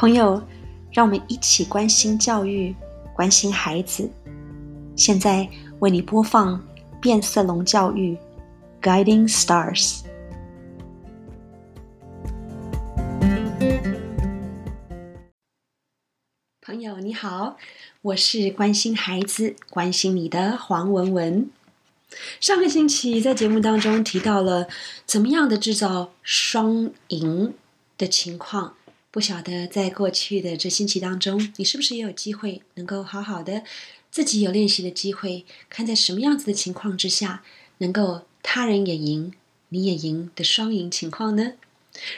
朋友，让我们一起关心教育，关心孩子。现在为你播放变色龙教育，Guiding Stars。朋友你好，我是关心孩子、关心你的黄文文。上个星期在节目当中提到了怎么样的制造双赢的情况。不晓得在过去的这星期当中，你是不是也有机会能够好好的自己有练习的机会，看在什么样子的情况之下，能够他人也赢，你也赢的双赢情况呢？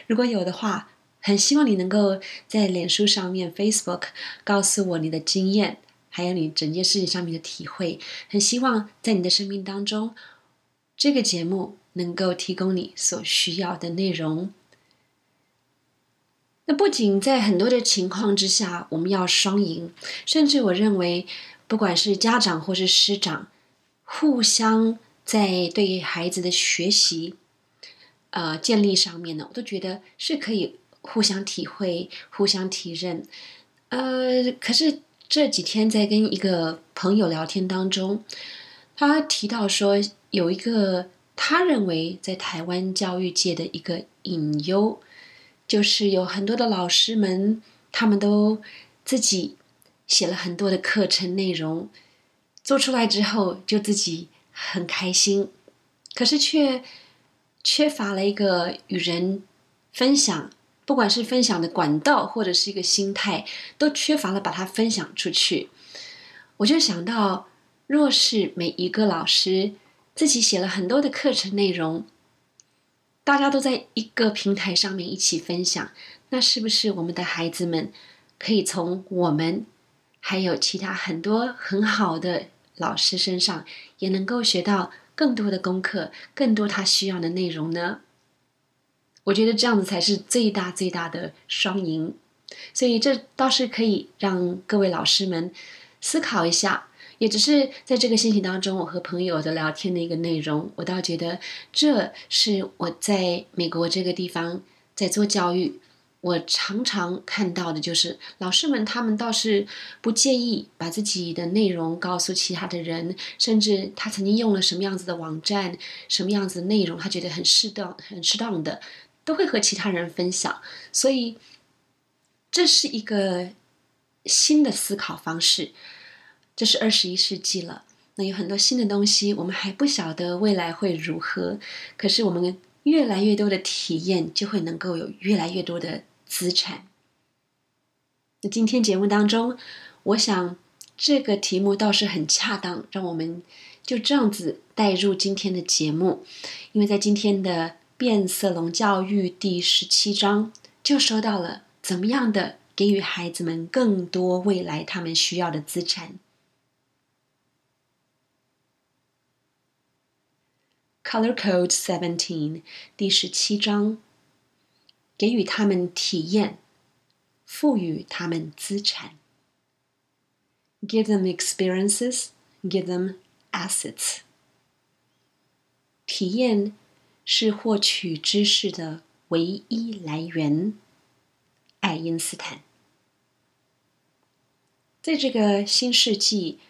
如果有的话，很希望你能够在脸书上面 Facebook 告诉我你的经验，还有你整件事情上面的体会。很希望在你的生命当中，这个节目能够提供你所需要的内容。那不仅在很多的情况之下，我们要双赢，甚至我认为，不管是家长或是师长，互相在对孩子的学习，呃，建立上面呢，我都觉得是可以互相体会、互相体认。呃，可是这几天在跟一个朋友聊天当中，他提到说，有一个他认为在台湾教育界的一个隐忧。就是有很多的老师们，他们都自己写了很多的课程内容，做出来之后就自己很开心，可是却缺乏了一个与人分享，不管是分享的管道或者是一个心态，都缺乏了把它分享出去。我就想到，若是每一个老师自己写了很多的课程内容。大家都在一个平台上面一起分享，那是不是我们的孩子们可以从我们还有其他很多很好的老师身上，也能够学到更多的功课，更多他需要的内容呢？我觉得这样子才是最大最大的双赢，所以这倒是可以让各位老师们思考一下。也只是在这个信息当中，我和朋友的聊天的一个内容，我倒觉得这是我在美国这个地方在做教育，我常常看到的就是老师们他们倒是不介意把自己的内容告诉其他的人，甚至他曾经用了什么样子的网站、什么样子的内容，他觉得很适当、很适当的，都会和其他人分享。所以这是一个新的思考方式。这是二十一世纪了，那有很多新的东西，我们还不晓得未来会如何。可是我们越来越多的体验，就会能够有越来越多的资产。那今天节目当中，我想这个题目倒是很恰当，让我们就这样子带入今天的节目。因为在今天的变色龙教育第十七章，就说到了怎么样的给予孩子们更多未来他们需要的资产。Color Code Seventeen，第十七章，给予他们体验，赋予他们资产。Give them experiences, give them assets。体验是获取知识的唯一来源。爱因斯坦。在这个新世纪，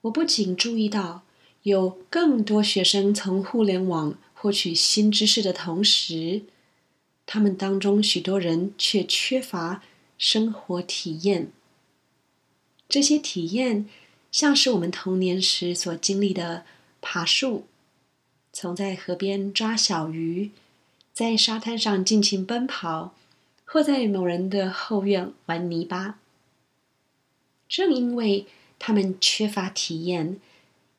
我不仅注意到。有更多学生从互联网获取新知识的同时，他们当中许多人却缺乏生活体验。这些体验像是我们童年时所经历的爬树，从在河边抓小鱼，在沙滩上尽情奔跑，或在某人的后院玩泥巴。正因为他们缺乏体验。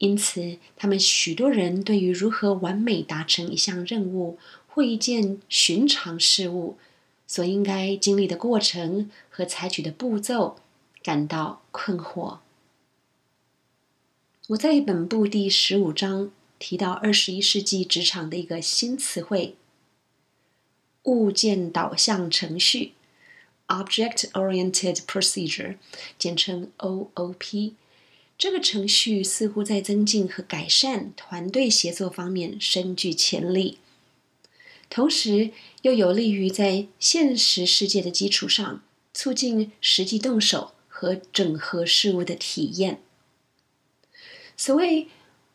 因此，他们许多人对于如何完美达成一项任务或一件寻常事物所应该经历的过程和采取的步骤感到困惑。我在本部第十五章提到二十一世纪职场的一个新词汇——物件导向程序 （Object-Oriented Procedure），简称 OOP。这个程序似乎在增进和改善团队协作方面深具潜力，同时又有利于在现实世界的基础上促进实际动手和整合事物的体验。所谓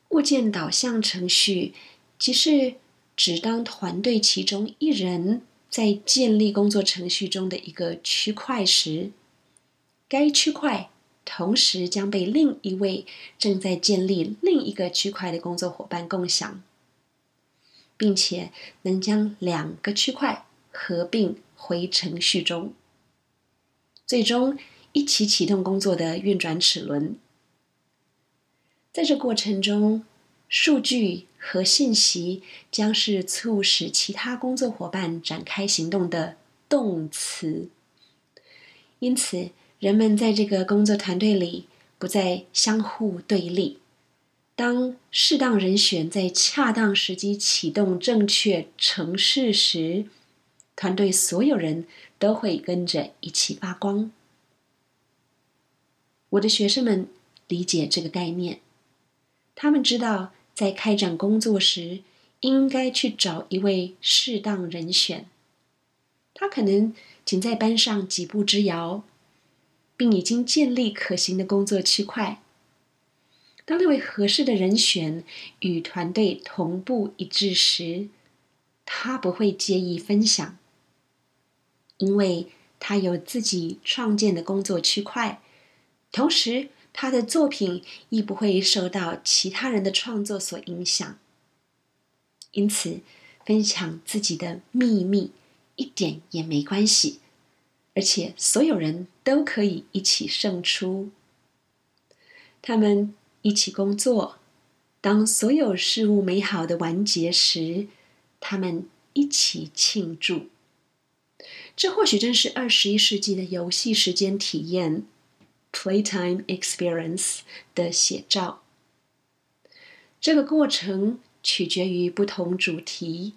物件导向程序，即是指当团队其中一人在建立工作程序中的一个区块时，该区块同时将被另一位正在建立另一个区块的工作伙伴共享，并且能将两个区块合并回程序中，最终一起启动工作的运转齿轮。在这过程中，数据和信息将是促使其他工作伙伴展开行动的动词。因此，人们在这个工作团队里不再相互对立。当适当人选在恰当时机启动正确程式时，团队所有人都会跟着一起发光。我的学生们理解这个概念。他们知道，在开展工作时，应该去找一位适当人选。他可能仅在班上几步之遥，并已经建立可行的工作区块。当那位合适的人选与团队同步一致时，他不会介意分享，因为他有自己创建的工作区块，同时。他的作品亦不会受到其他人的创作所影响，因此分享自己的秘密一点也没关系，而且所有人都可以一起胜出。他们一起工作，当所有事物美好的完结时，他们一起庆祝。这或许正是二十一世纪的游戏时间体验。Playtime experience 的写照。这个过程取决于不同主题，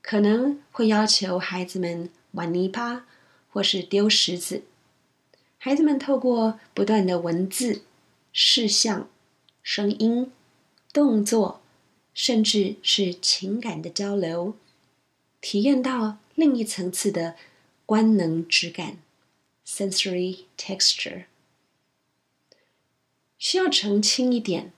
可能会要求孩子们玩泥巴或是丢石子。孩子们透过不断的文字、视像、声音、动作，甚至是情感的交流，体验到另一层次的官能质感 （sensory texture）。需要澄清一点，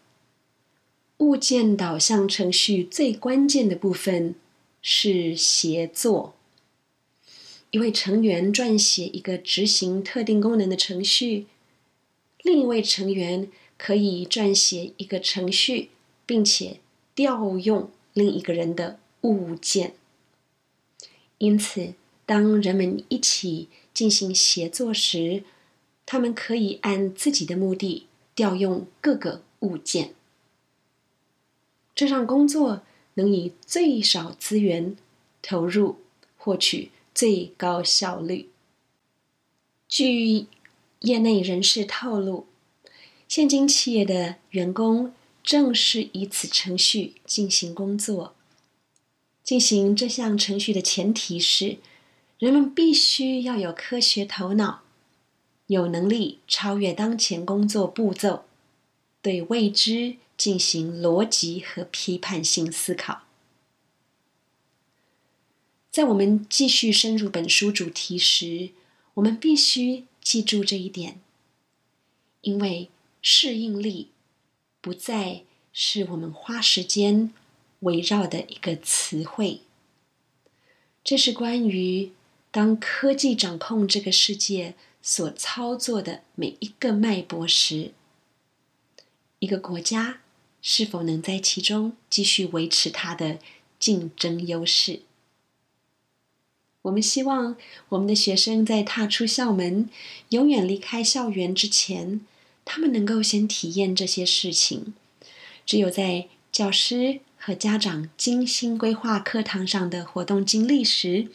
物件导向程序最关键的部分是协作。一位成员撰写一个执行特定功能的程序，另一位成员可以撰写一个程序，并且调用另一个人的物件。因此，当人们一起进行协作时，他们可以按自己的目的。调用各个物件，这让工作能以最少资源投入，获取最高效率。据业内人士透露，现今企业的员工正是以此程序进行工作。进行这项程序的前提是，人们必须要有科学头脑。有能力超越当前工作步骤，对未知进行逻辑和批判性思考。在我们继续深入本书主题时，我们必须记住这一点，因为适应力不再是我们花时间围绕的一个词汇。这是关于当科技掌控这个世界。所操作的每一个脉搏时，一个国家是否能在其中继续维持它的竞争优势？我们希望我们的学生在踏出校门、永远离开校园之前，他们能够先体验这些事情。只有在教师和家长精心规划课堂上的活动经历时，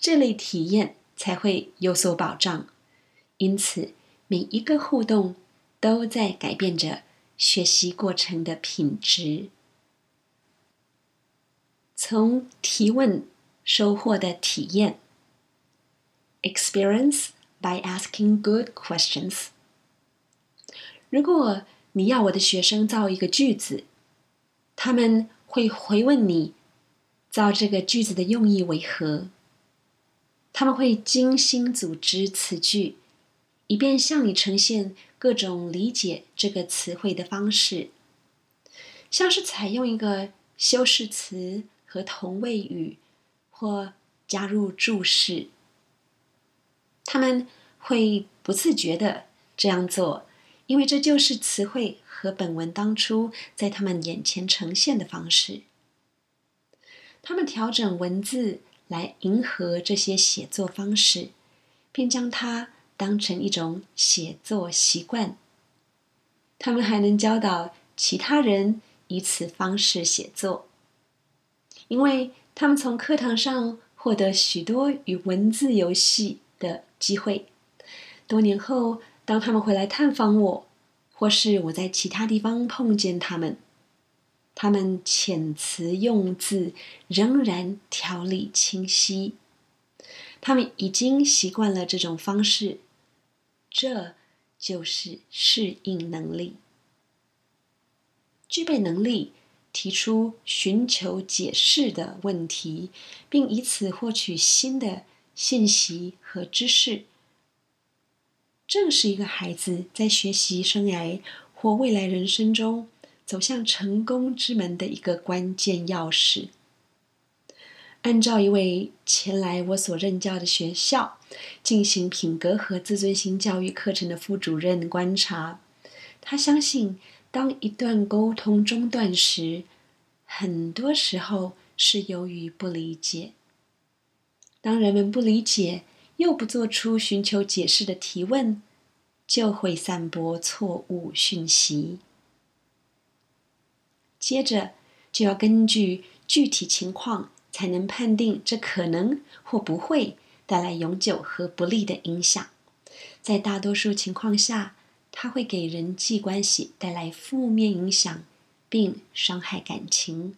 这类体验才会有所保障。因此，每一个互动都在改变着学习过程的品质。从提问收获的体验，experience by asking good questions。如果你要我的学生造一个句子，他们会回问你造这个句子的用意为何。他们会精心组织词句，以便向你呈现各种理解这个词汇的方式，像是采用一个修饰词和同位语，或加入注释。他们会不自觉的这样做，因为这就是词汇和本文当初在他们眼前呈现的方式。他们调整文字来迎合这些写作方式，并将它当成一种写作习惯。他们还能教导其他人以此方式写作，因为他们从课堂上获得许多与文字游戏的机会。多年后，当他们回来探访我，或是我在其他地方碰见他们。他们遣词用字仍然条理清晰，他们已经习惯了这种方式，这就是适应能力。具备能力提出寻求解释的问题，并以此获取新的信息和知识，正是一个孩子在学习生涯或未来人生中。走向成功之门的一个关键钥匙。按照一位前来我所任教的学校进行品格和自尊心教育课程的副主任观察，他相信，当一段沟通中断时，很多时候是由于不理解。当人们不理解，又不做出寻求解释的提问，就会散播错误讯息。接着就要根据具体情况，才能判定这可能或不会带来永久和不利的影响。在大多数情况下，它会给人际关系带来负面影响，并伤害感情。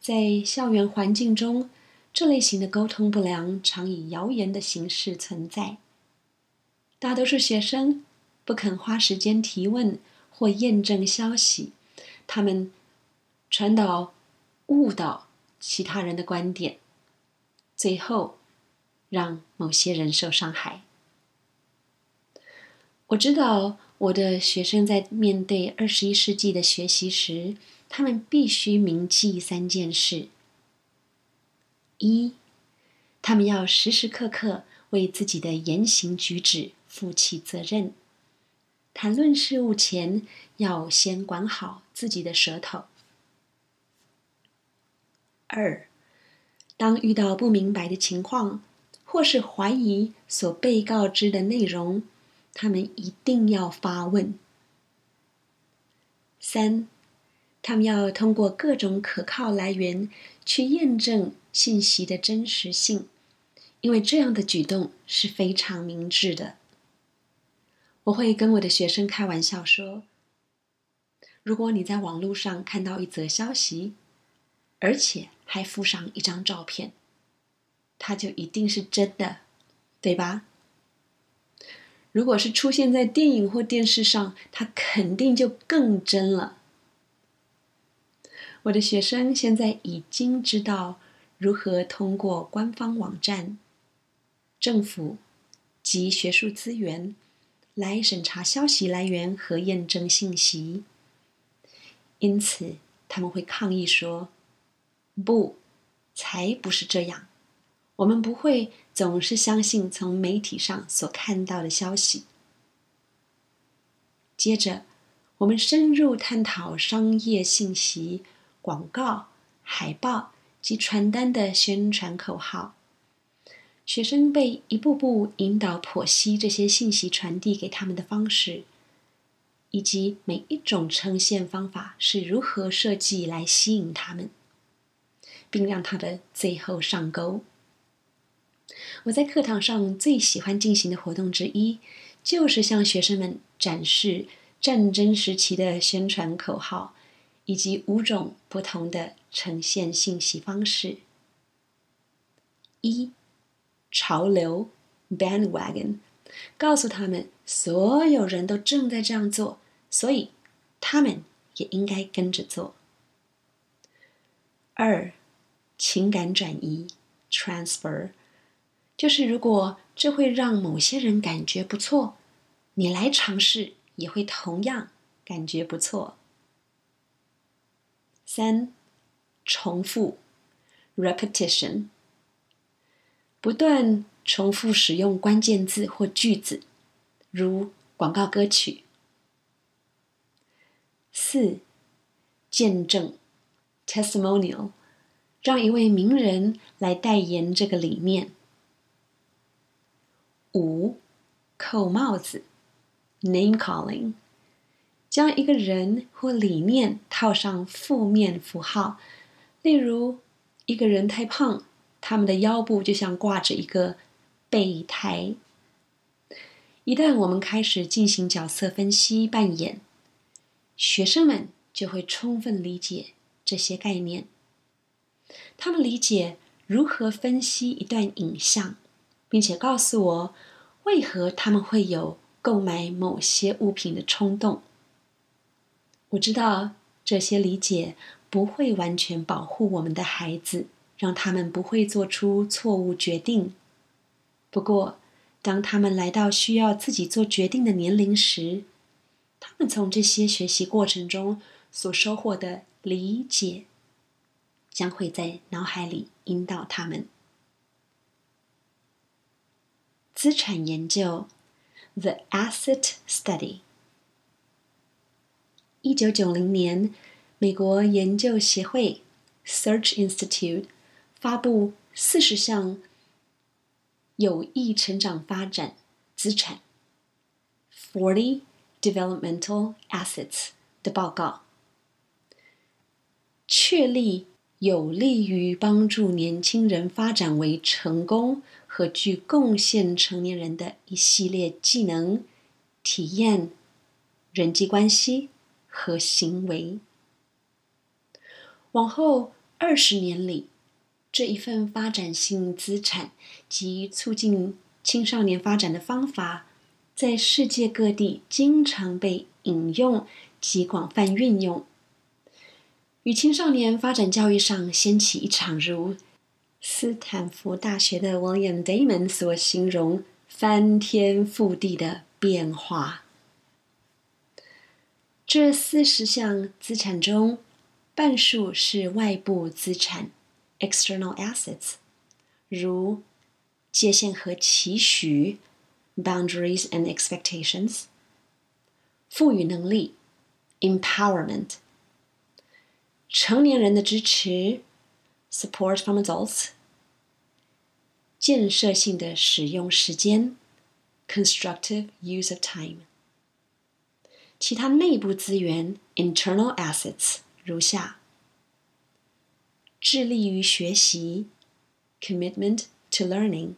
在校园环境中，这类型的沟通不良常以谣言的形式存在。大多数学生不肯花时间提问或验证消息。他们传导、误导其他人的观点，最后让某些人受伤害。我知道我的学生在面对二十一世纪的学习时，他们必须铭记三件事：一，他们要时时刻刻为自己的言行举止负起责任。谈论事物前，要先管好自己的舌头。二，当遇到不明白的情况，或是怀疑所被告知的内容，他们一定要发问。三，他们要通过各种可靠来源去验证信息的真实性，因为这样的举动是非常明智的。我会跟我的学生开玩笑说：“如果你在网络上看到一则消息，而且还附上一张照片，它就一定是真的，对吧？如果是出现在电影或电视上，它肯定就更真了。”我的学生现在已经知道如何通过官方网站、政府及学术资源。来审查消息来源和验证信息，因此他们会抗议说：“不，才不是这样！我们不会总是相信从媒体上所看到的消息。”接着，我们深入探讨商业信息、广告、海报及传单的宣传口号。学生被一步步引导剖析这些信息传递给他们的方式，以及每一种呈现方法是如何设计来吸引他们，并让他们最后上钩。我在课堂上最喜欢进行的活动之一，就是向学生们展示战争时期的宣传口号，以及五种不同的呈现信息方式。一潮流 bandwagon，告诉他们所有人都正在这样做，所以他们也应该跟着做。二，情感转移 transfer，就是如果这会让某些人感觉不错，你来尝试也会同样感觉不错。三，重复，repetition，不断重复使用关键字或句子，如广告歌曲。四，见证，testimonial，让一位名人来代言这个理念。五，扣帽子，name calling，将一个人或理念套上负面符号，例如一个人太胖，他们的腰部就像挂着一个备胎。一旦我们开始进行角色分析扮演。学生们就会充分理解这些概念。他们理解如何分析一段影像，并且告诉我为何他们会有购买某些物品的冲动。我知道这些理解不会完全保护我们的孩子，让他们不会做出错误决定。不过，当他们来到需要自己做决定的年龄时，他们从这些学习过程中所收获的理解，将会在脑海里引导他们。资产研究，The Asset Study。一九九零年，美国研究协会 （Search Institute） 发布四十项有益成长发展资产 （Forty）。Developmental assets 的报告，确立有利于帮助年轻人发展为成功和具贡献成年人的一系列技能、体验、人际关系和行为。往后二十年里，这一份发展性资产及促进青少年发展的方法。在世界各地经常被引用及广泛运用，与青少年发展教育上掀起一场如斯坦福大学的 William Damon 所形容翻天覆地的变化。这四十项资产中，半数是外部资产 （external assets），如界限和期许。boundaries and expectations，赋予能力，empowerment，成年人的支持 ，support from adults，建设性的使用时间，constructive use of time，其他内部资源，internal assets，如下：致力于学习，commitment to learning。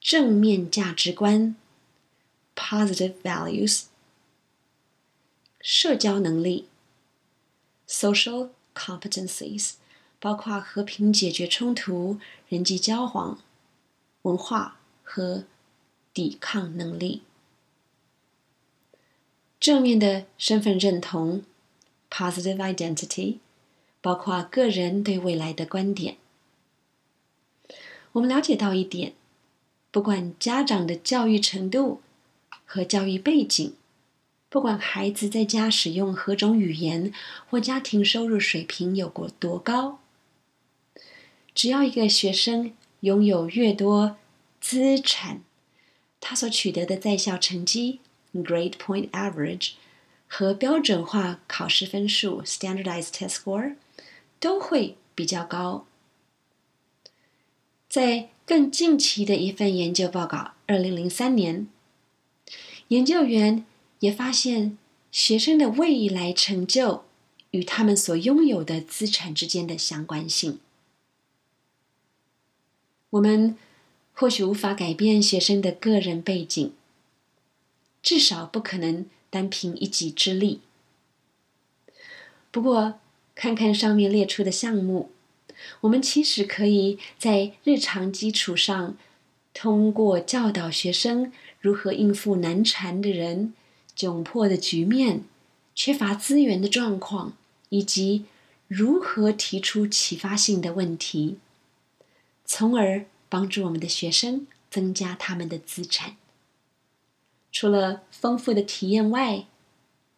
正面价值观 （positive values）、社交能力 （social competencies） 包括和平解决冲突、人际交往、文化和抵抗能力。正面的身份认同 （positive identity） 包括个人对未来的观点。我们了解到一点。不管家长的教育程度和教育背景，不管孩子在家使用何种语言或家庭收入水平有过多高，只要一个学生拥有越多资产，他所取得的在校成绩 （Grade Point Average） 和标准化考试分数 （Standardized Test Score） 都会比较高。在更近期的一份研究报告，二零零三年，研究员也发现学生的未来成就与他们所拥有的资产之间的相关性。我们或许无法改变学生的个人背景，至少不可能单凭一己之力。不过，看看上面列出的项目。我们其实可以在日常基础上，通过教导学生如何应付难缠的人、窘迫的局面、缺乏资源的状况，以及如何提出启发性的问题，从而帮助我们的学生增加他们的资产。除了丰富的体验外，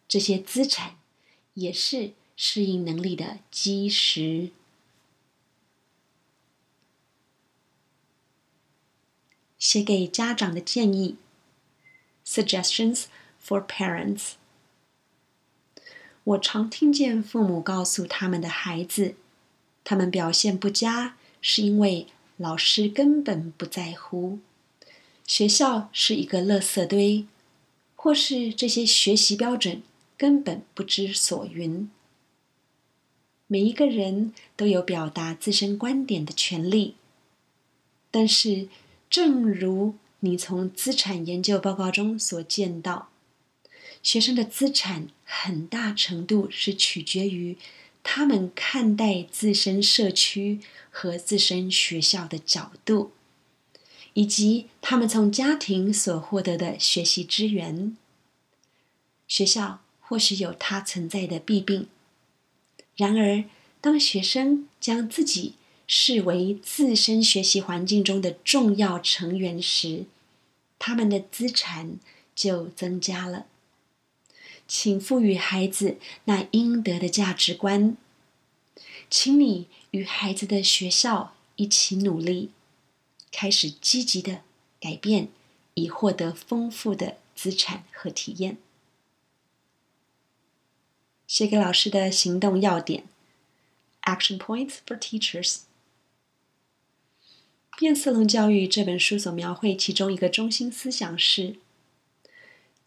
这些资产也是适应能力的基石。写给家长的建议：Suggestions for parents。我常听见父母告诉他们的孩子，他们表现不佳是因为老师根本不在乎，学校是一个垃圾堆，或是这些学习标准根本不知所云。每一个人都有表达自身观点的权利，但是，正如你从资产研究报告中所见到。学生的资产很大程度是取决于他们看待自身社区和自身学校的角度，以及他们从家庭所获得的学习资源。学校或许有它存在的弊病，然而，当学生将自己视为自身学习环境中的重要成员时，他们的资产就增加了。请赋予孩子那应得的价值观。请你与孩子的学校一起努力，开始积极的改变，以获得丰富的资产和体验。写给老师的行动要点：Action Points for Teachers。《变色龙教育》这本书所描绘其中一个中心思想是：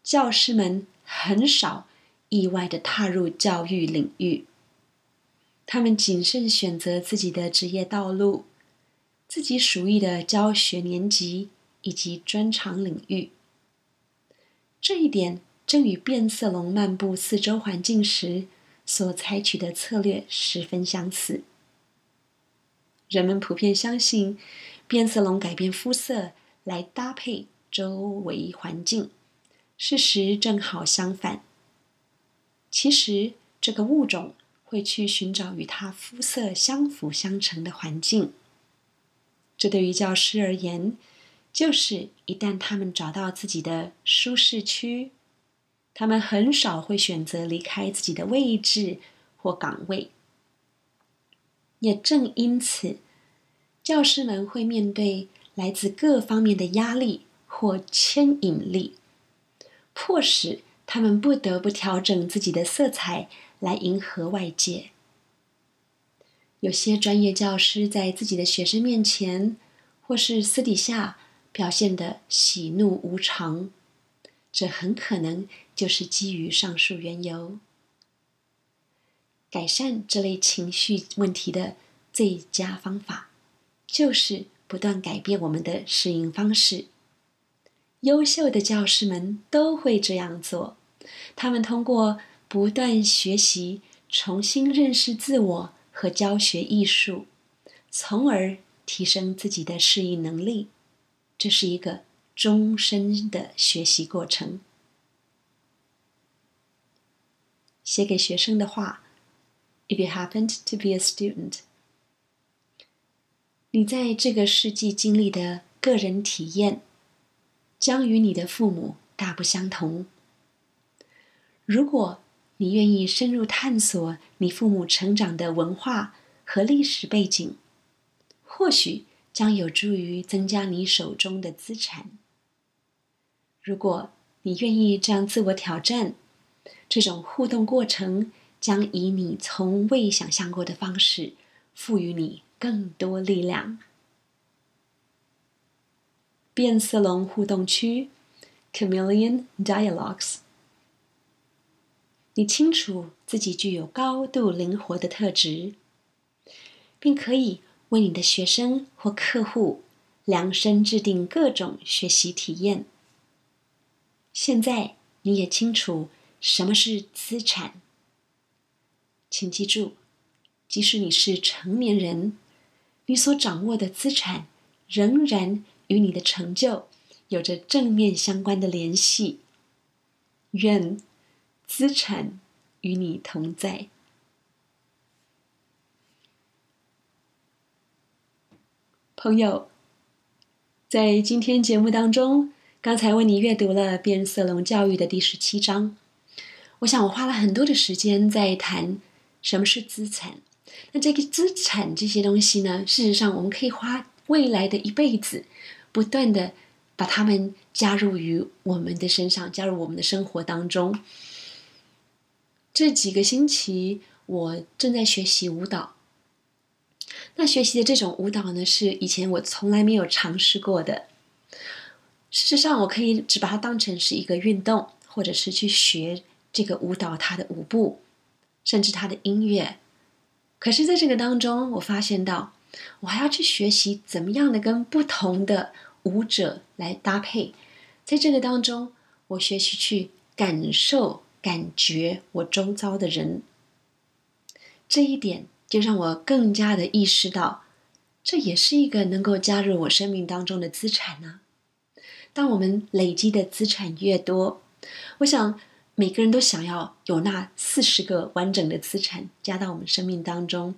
教师们。很少意外的踏入教育领域，他们谨慎选择自己的职业道路、自己属意的教学年级以及专长领域。这一点正与变色龙漫步四周环境时所采取的策略十分相似。人们普遍相信，变色龙改变肤色来搭配周围环境。事实正好相反。其实，这个物种会去寻找与他肤色相辅相成的环境。这对于教师而言，就是一旦他们找到自己的舒适区，他们很少会选择离开自己的位置或岗位。也正因此，教师们会面对来自各方面的压力或牵引力。迫使他们不得不调整自己的色彩来迎合外界。有些专业教师在自己的学生面前，或是私底下表现的喜怒无常，这很可能就是基于上述缘由。改善这类情绪问题的最佳方法，就是不断改变我们的适应方式。优秀的教师们都会这样做，他们通过不断学习、重新认识自我和教学艺术，从而提升自己的适应能力。这是一个终身的学习过程。写给学生的话：If you happened to be a student，你在这个世纪经历的个人体验。将与你的父母大不相同。如果你愿意深入探索你父母成长的文化和历史背景，或许将有助于增加你手中的资产。如果你愿意这样自我挑战，这种互动过程将以你从未想象过的方式赋予你更多力量。变色龙互动区，Chameleon Dialogues。你清楚自己具有高度灵活的特质，并可以为你的学生或客户量身制定各种学习体验。现在你也清楚什么是资产。请记住，即使你是成年人，你所掌握的资产仍然。与你的成就有着正面相关的联系。愿资产与你同在，朋友。在今天节目当中，刚才为你阅读了《变色龙教育》的第十七章。我想我花了很多的时间在谈什么是资产。那这个资产这些东西呢，事实上我们可以花未来的一辈子，不断的把它们加入于我们的身上，加入我们的生活当中。这几个星期，我正在学习舞蹈。那学习的这种舞蹈呢，是以前我从来没有尝试过的。事实上，我可以只把它当成是一个运动，或者是去学这个舞蹈它的舞步，甚至它的音乐。可是，在这个当中，我发现到，我还要去学习怎么样的跟不同的舞者来搭配。在这个当中，我学习去感受。感觉我周遭的人，这一点就让我更加的意识到，这也是一个能够加入我生命当中的资产呢。当我们累积的资产越多，我想每个人都想要有那四十个完整的资产加到我们生命当中。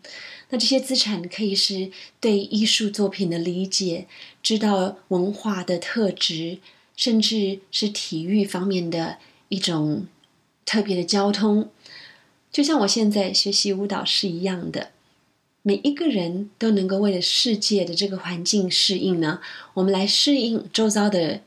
那这些资产可以是对艺术作品的理解，知道文化的特质，甚至是体育方面的一种。特别的交通，就像我现在学习舞蹈是一样的。每一个人都能够为了世界的这个环境适应呢，我们来适应周遭的，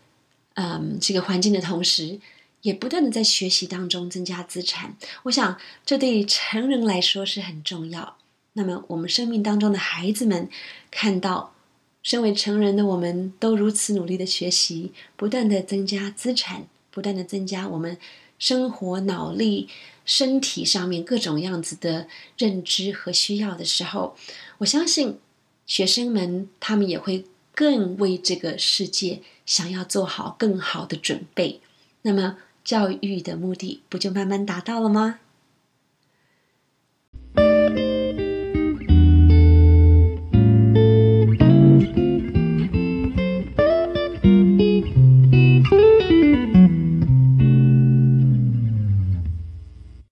嗯，这个环境的同时，也不断的在学习当中增加资产。我想这对成人来说是很重要。那么我们生命当中的孩子们看到，身为成人的我们都如此努力的学习，不断的增加资产，不断的增加我们。生活、脑力、身体上面各种样子的认知和需要的时候，我相信学生们他们也会更为这个世界想要做好更好的准备。那么，教育的目的不就慢慢达到了吗？